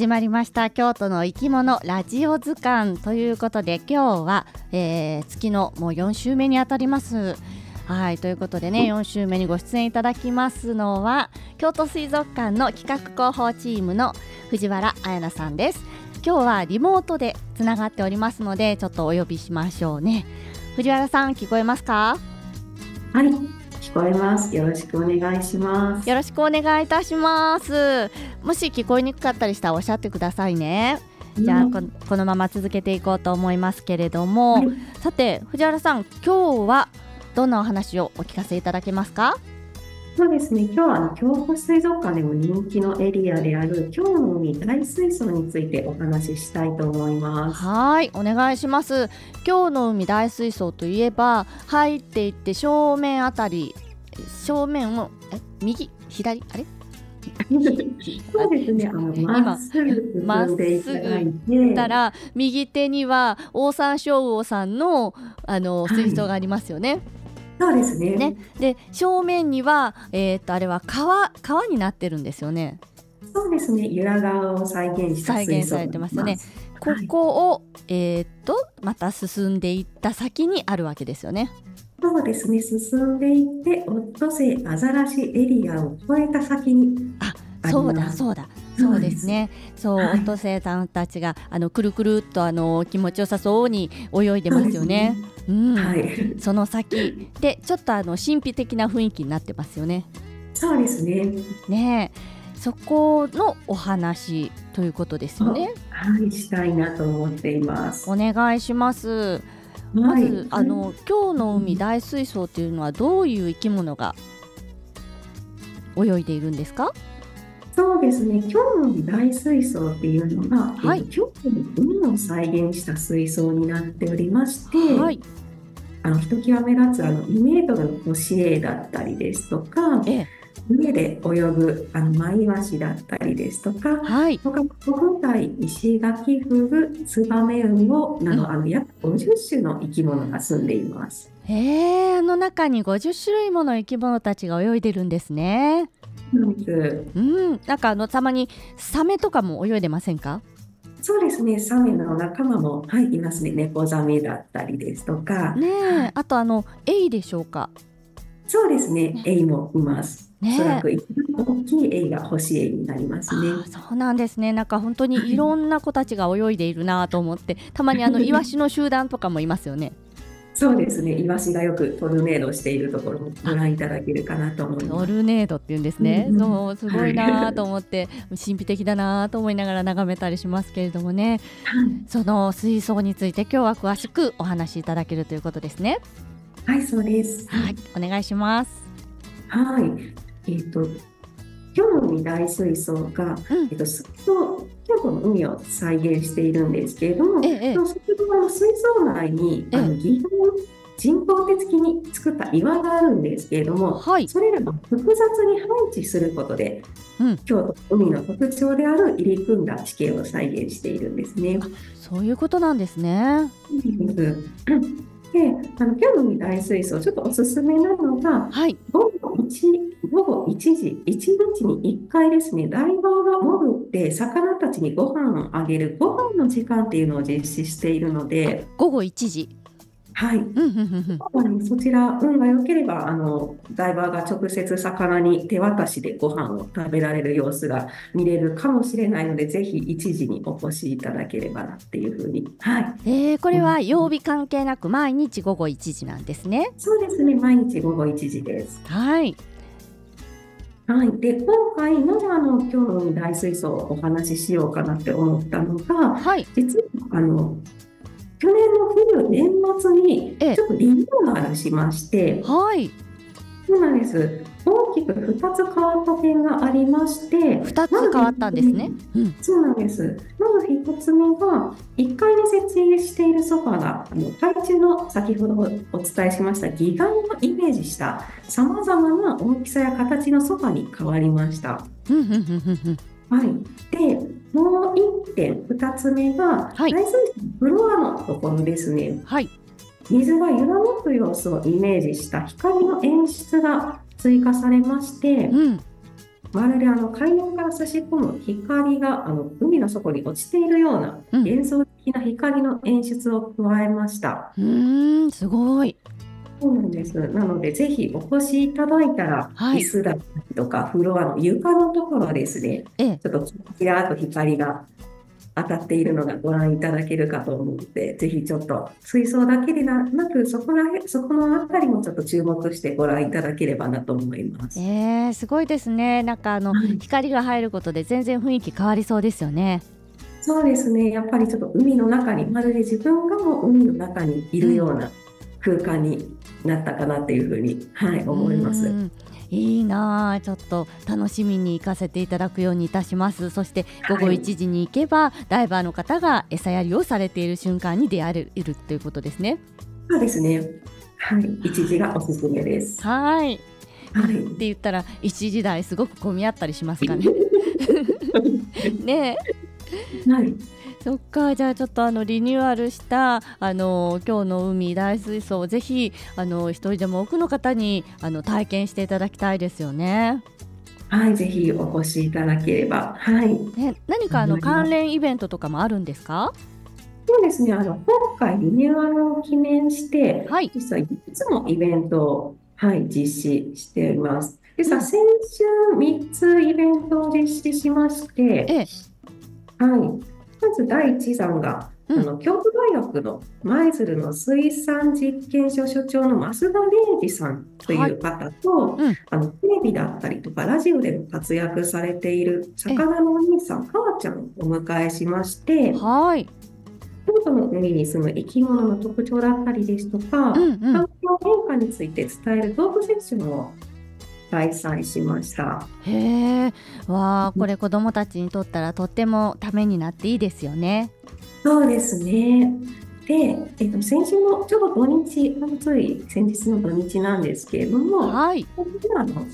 始まりました。京都の生き物ラジオ図鑑ということで今日は、えー、月のもう4週目にあたります。はいということでね4週目にご出演いただきますのは京都水族館の企画広報チームの藤原彩奈さんです。今日はリモートでつながっておりますのでちょっとお呼びしましょうね。藤原さん聞こえますか？はい。聞こえます。よろしくお願いします。よろしくお願いいたします。もし聞こえにくかったりしたらおっしゃってくださいね。じゃあここのまま続けていこうと思いますけれども、はい、さて藤原さん今日はどんなお話をお聞かせいただけますか？そうですね。今日はあの京都水族館でも人気のエリアである京の海大水槽についてお話ししたいと思います。はいお願いします。京の海大水槽といえば入っていって正面あたり正面をえ右左あれ？そうですね。あのまっすぐまっすぐたら右手にはオオサンショウウオさんのあの水槽がありますよね。はいそうですね。ねで正面には、えー、っとあれは川川になってるんですよね。そうですね。由良川を再現した再現されてますよね。ここを、はい、えー、っとまた進んでいった先にあるわけですよね。そうですね。進んでいってオットセイアザラシエリアを越えた先にあそうだそうだそうですね。そう、はい、オットセイさんたちがあのくるくるっとあの気持ちよさそうに泳いでますよね。うん、はい、その先でちょっとあの神秘的な雰囲気になってますよね。そうですね。ねそこのお話ということですよね。はい、したいなと思っています。お願いします。まず、はい、あの今日の海大水槽というのはどういう生き物が泳いでいるんですか？そうですね、今日の大水槽っていうのが、はい、今日の海を再現した水槽になっておりまして、はい、あのひときわ目立つあの2メートルの星絵だったりですとか、ええ、海で泳ぐあのマイワシだったりですとか、はい、他国体石垣フグツバメウオなど、うん、あの約50種の生き物が住んでいます。へえ、あの中に50種類もの生き物たちが泳いでるんですね。うん、なんかあのたまにサメとかも泳いでませんか？そうですね、サメの仲間も、はい、いますね。猫ザメだったりですとか。ねあとあのエイでしょうか？そうですね、エイもいます。ね、おそらく一番大きいエイが星エイになりますね。そうなんですね。なんか本当にいろんな子たちが泳いでいるなと思って、たまにあの イワシの集団とかもいますよね。そうですね、イワシがよくトルネードしているところもご覧いただけるかなと思います。トルネードっていうんですね。うん、そうすごいなと思って、神秘的だなと思いながら眺めたりしますけれどもね。その水槽について今日は詳しくお話しいただけるということですね。はい、そうです。はい、お願いします。はい、えっ、ー、と今日の海大水槽が、うん、えっと、水槽京都の海を再現しているんですけれども、ええ、その水槽内に、あの疑問人工的に作った岩があるんですけれども、はい、それらが複雑に配置することで、うん、京都海の特徴である入り組んだ地形を再現しているんですね。そういうことなんですね。で、あの今日の海大水槽ちょっとおすすめなのが、はい、午後1午後1時、1日に1回ですね、ダイバーが潜って魚たちにご飯をあげるご飯の時間っていうのを実施しているので、午後1時。はい、そちら、運が良ければあの、ダイバーが直接魚に手渡しでご飯を食べられる様子が見れるかもしれないので、ぜひ1時にお越しいただければなっていうふうに。はい、えー、これは曜日関係なく、毎日午後1時なんですね。そうですね、毎日午後1時です。はい。はい、で今回なぜあの今日の大水槽をお話ししようかなって思ったのが、はい、実はあの冬、年末にちょっとリニューアルしまして、はい、そうなんです。大きく2つ変わった点がありまして、2つ変わったんですね。うん、そうなんです。まず1つ目が、1階に設置しているソファが、あの海中の先ほどお伝えしました義眼をイメージしたさまざまな大きさや形のソファに変わりました。はい、でもう1点2つ目が、はい、大水フロアのところですね、はい、水が揺らめく様子をイメージした光の演出が追加されまして、うん、まるであの海面から差し込む光があの海の底に落ちているような幻想的な光の演出を加えました。うん、んすごい。そうなんです。なので、ぜひお越しいただいたら、はい、椅子だったりとか、フロアの床のところですね、ええ、ちょっとキラーと光が当たっているのがご覧いただけるかと思うので、ぜひちょっと水槽だけでなく、そこらそこのあたりもちょっと注目してご覧いただければなと思います。えー、すごいですね。なんかあの、はい、光が入ることで全然雰囲気変わりそうですよね。そうですね。やっぱりちょっと海の中に、まるで自分がもう海の中にいるような空間になったかなっていうふうに、はい、思います。いいなちょっと楽しみに行かせていただくようにいたします。そして午後1時に行けば、はい、ダイバーの方が餌やりをされている瞬間に出会えるということですね。そうですね。はい。1時がおすすめです。はい。はい、って言ったら1時台すごく混み合ったりしますかね。ねはいそっかじゃあちょっとあのリニューアルしたあの今日の海大水槽をぜひあの一人でも多くの方にあの体験していただきたいですよね。はい、ぜひお越しいただければ。はい。ね、何かあの関連イベントとかもあるんですか？そうですね。あの今回リニューアルを記念して、はい、実はいつもイベントをはい実施しています。でさ、先週3つイベントを実施しまして、ええ、はい。まず第1弾が、うん、あの京都大学の舞鶴の水産実験所所長の増田礼二さんという方と、はい。うん、あのテレビだったりとかラジオでも活躍されている魚のお兄さんかわちゃんをお迎えしまして、はい、京都の海に住む生き物の特徴だったりですとか、うんうん、環境変化について伝えるトークセッションを開催しました。へえ、わあ、これ子どもたちにとったらとってもためになっていいですよね。そうですね。で、えっと、先週のちょうど土日、つい先日の土日なんですけれども、はい。あの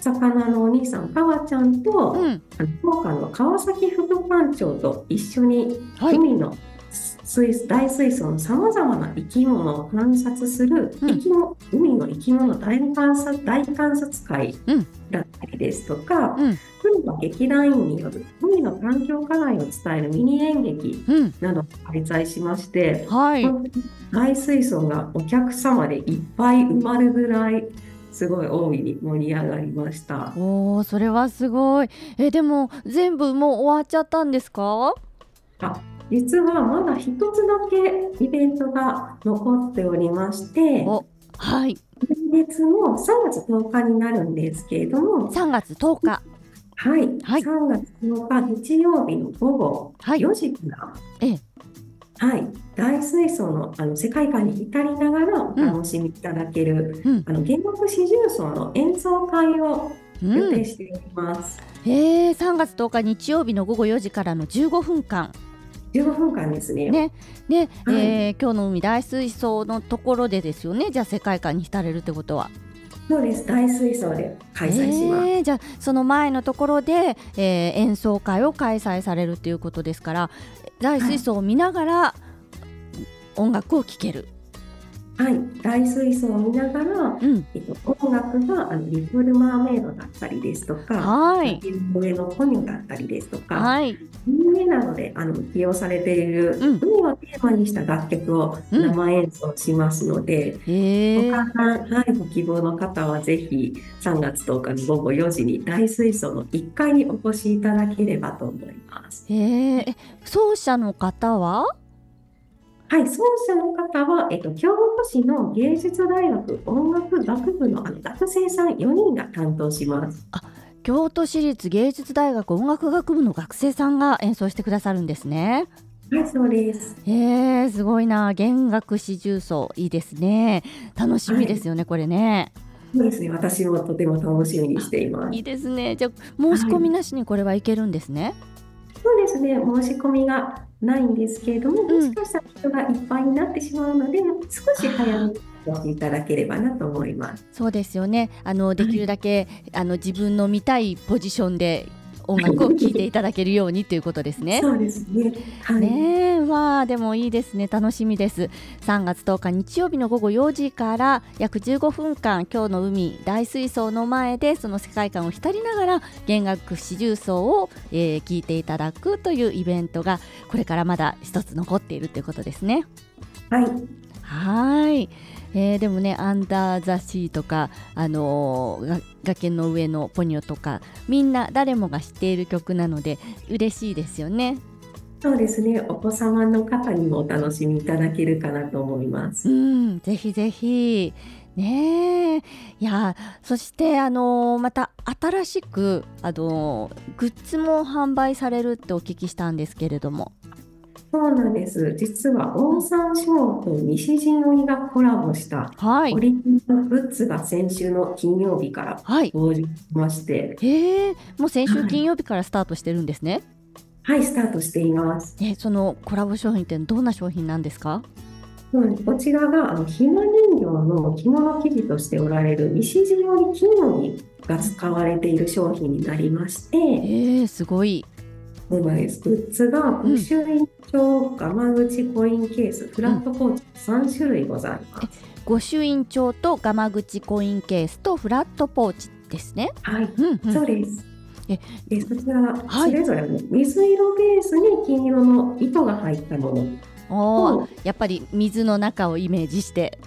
魚のお兄さん、かわちゃんと、うん、あの福岡の川崎副館長と一緒に海の、はい水大水槽のさまざまな生き物を観察する生き海の生き物大観察大観察会だったりですとか、うん、海の劇団員による海の環境課題を伝えるミニ演劇などを開催しまして、うんはい、大水槽がお客様でいっぱい埋まるぐらいすごい大いに盛り上がりました。おお、それはすごい。え、でも全部もう終わっちゃったんですか？あ、実はまだ一つだけイベントが残っておりまして、はい。今月の3月10日になるんですけれども、3月10日。はい、はい、3月10日日曜日の午後4時から、はい、ええ。はい、大水槽のあの世界観に浸りながらお楽しみいただける、うん、あの原木四重奏の演奏会を予定しております。うん、えー、3月10日日曜日の午後4時からの15分間15分間ですね。ね、で、はい、えー、今日の海大水槽のところでですよね。じゃあ世界観に浸れるってことは。そうです。大水槽で開催します。えー、じゃあその前のところで、えー、演奏会を開催されるということですから、大水槽を見ながら音楽を聴ける。はい、大水槽を見ながら、うん、えっと、音楽があのリトル・マーメイドだったりですとか、はい、上のポニョだったりですとか、はい、有などであの起用されている、うん、海をテーマにした楽曲を生演奏しますので、うん、ごはい、ご希望の方はぜひ3月10日の午後4時に大水槽の1階にお越しいただければと思います。え。奏者の方ははい、奏者の方は、えっと、京都市の芸術大学音楽学部のあの学生さん4人が担当します。あ京都市立芸術大学音楽学部の学生さんが演奏してくださるんですね。はい、そうです。えー、すごいな、弦楽四重奏、いいですね。楽しみですよね、はい、これね。そうですね、私もとても楽しみにしています。いいですね。じゃ申し込みなしにこれはいけるんですね。はい、そうですね、申し込みがないんですけれども、もしかしたら人がいっぱいになってしまうので、少し早めにていただければなと思います。そうですよね。あのできるだけ、はい、あの自分の見たいポジションで音楽を聴いていただけるようにということですね。そうですね。はい、ねまあでもいいですね楽しみです。3月10日日曜日の午後4時から約15分間今日の海大水槽の前でその世界観を浸りながら弦楽四重奏を、えー、聞いていただくというイベントがこれからまだ一つ残っているということですね。はい。はい。えー、でもね「アンダー・ザ・シー」とか、あのー、崖の上のポニョとかみんな誰もが知っている曲なので嬉しいですよね。そうですね。お子様の方にもお楽しみいただけるかなと思います。うん、ぜひぜひ。ねいやそしてあのー、また新しくあのー、グッズも販売されるってお聞きしたんですけれども。そうなんです。実はオオサンショウと西陣織がコラボしたオリジナルグッズが先週の金曜日から登場しまして、はい、へえ、もう先週金曜日からスタートしてるんですね。はい、はい、スタートしています。え、そのコラボ商品ってどんな商品なんですか？うん、こちらがあのひな人形の着物生地としておられる西陣織金織が使われている商品になりまして、えー、すごい。そうです。グッズが御朱印帳、ガマ口コインケース、フラットポーチ3種類ございます。御朱印帳とガマ口コインケースとフラットポーチですね。はい、うんうん、そうです。えでそちら、それぞれ水色ベースに金色の糸が入ったものおやっぱり水の中をイメージして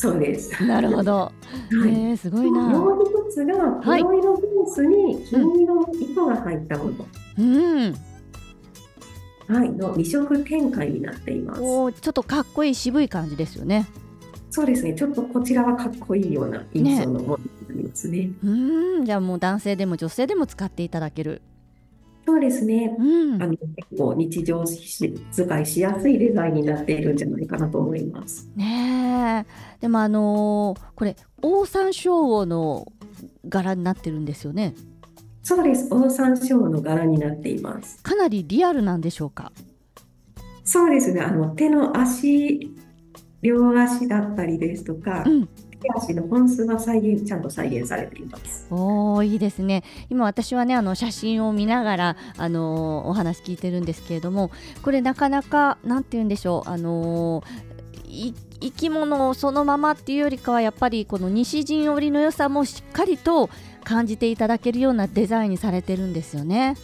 そうです。なるほど。はい、えー、すごいな。もう一つが黒色ベースに金色の糸が入ったもの。うん。はい、の二色展開になっています。おちょっとかっこいい渋い感じですよね。そうですね。ちょっとこちらはかっこいいような印象のものになりますね。ねうん、じゃあもう男性でも女性でも使っていただける。そうですね。うん、あの結構日常使いしやすいデザインになっているんじゃないかなと思います。ねでもあのー、これオオサンショウウオの柄になってるんですよね。そうです。オオサンショウウオの柄になっています。かなりリアルなんでしょうか？そうですね。あの手の足両足だったりですとか、うん、手足の本数は再現ちゃんと再現されています。おいいですね。今私はねあの写真を見ながらあのお話聞いてるんですけれども、これなかなかなんて言うんでしょうあの生き物をそのままっていうよりかはやっぱりこの西陣織の良さもしっかりと感じていただけるようなデザインにされてるんですよね。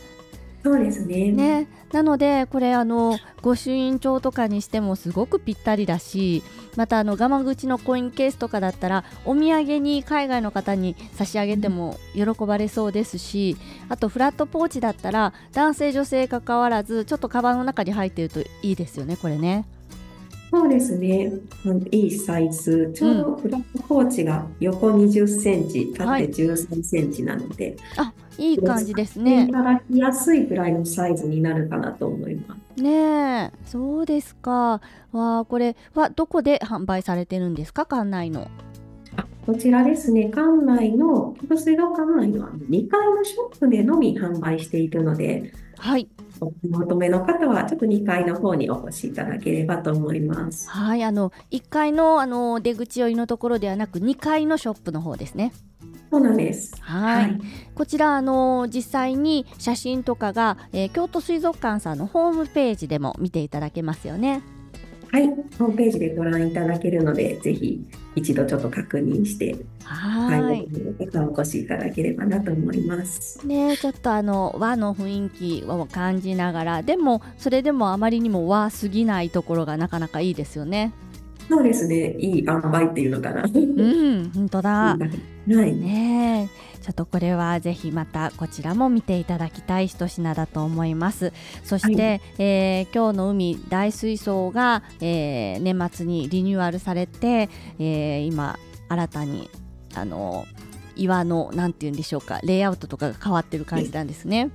そうですね。ね。なのでこれあの御朱印帳とかにしてもすごくぴったりだしまたあの我慢口のコインケースとかだったらお土産に海外の方に差し上げても喜ばれそうですしあとフラットポーチだったら男性女性かかわらずちょっとカバンの中に入ってるといいですよねこれね。そうですね、いいサイズ、ちょうどフラットポーチが横20センチ、縦13センチなので、あいい感じですね。いただきやすいぐらいのサイズになるかなと思います。ねそうですか。わこれはどこで販売されてるんですか、館内の。こちらですね、館内の、福水道館内の2階のショップでのみ販売しているので、はい。お求めの方はちょっと2階の方にお越しいただければと思います。はい、あの1階のあの出口寄りのところではなく2階のショップの方ですね。そうなんです。はいはい、こちらあの実際に写真とかが、えー、京都水族館さんのホームページでも見ていただけますよね。はい、ホームページでご覧いただけるので、ぜひ一度ちょっと確認して、はい、お越しいただければなと思います。ね、ちょっとあの和の雰囲気を感じながら、でもそれでもあまりにも和すぎないところがなかなかいいですよね。そうですね、いい塩梅っていうのかな。うん、本当だ。はい、ね。ちょっとこれはぜひまたこちらも見ていただきたい一品だと思いますそして、はい、えー、今日の海大水槽が、えー、年末にリニューアルされて、えー、今新たにあの岩のなんて言うんでしょうかレイアウトとかが変わってる感じなんですね。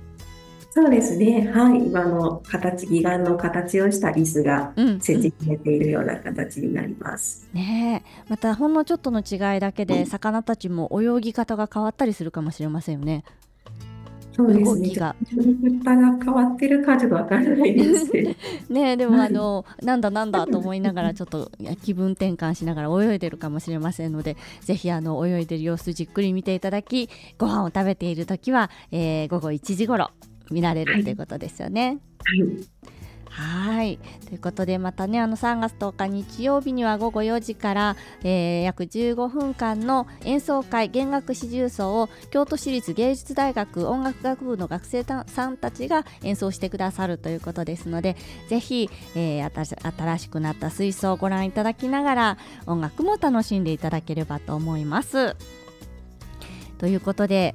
そうですね。はい。今の形、義眼の形をした椅子が設置されているような形になります。うんうん、ねまたほんのちょっとの違いだけで、魚たちも泳ぎ方が変わったりするかもしれませんよね。そうですね。が。が変わってるかちょっとわからないですね。でもあの、なんだなんだと思いながらちょっと気分転換しながら泳いでるかもしれませんので、ぜひあの泳いでる様子じっくり見ていただき、ご飯を食べている時は、えー、午後1時頃見られるということですよね。はい、はいはいということでまたねあの3月10日日曜日には午後4時から、えー、約15分間の演奏会弦楽四重奏を京都市立芸術大学音楽学部の学生さんたちが演奏してくださるということですのでぜひ、えー、新しくなった水槽をご覧いただきながら音楽も楽しんでいただければと思います。ということで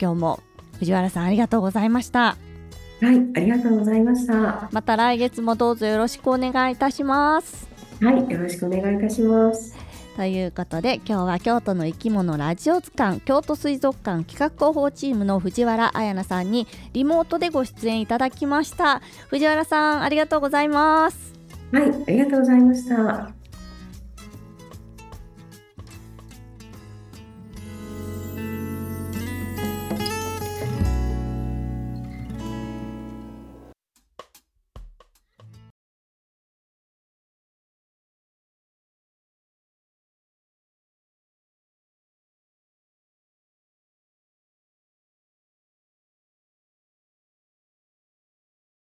今日も藤原さんありがとうございました。はい、ありがとうございました。また来月もどうぞよろしくお願いいたします。はい、よろしくお願いいたします。ということで今日は京都の生き物ラジオ図鑑京都水族館企画広報チームの藤原彩奈さんにリモートでご出演いただきました藤原さんありがとうございますはいありがとうございました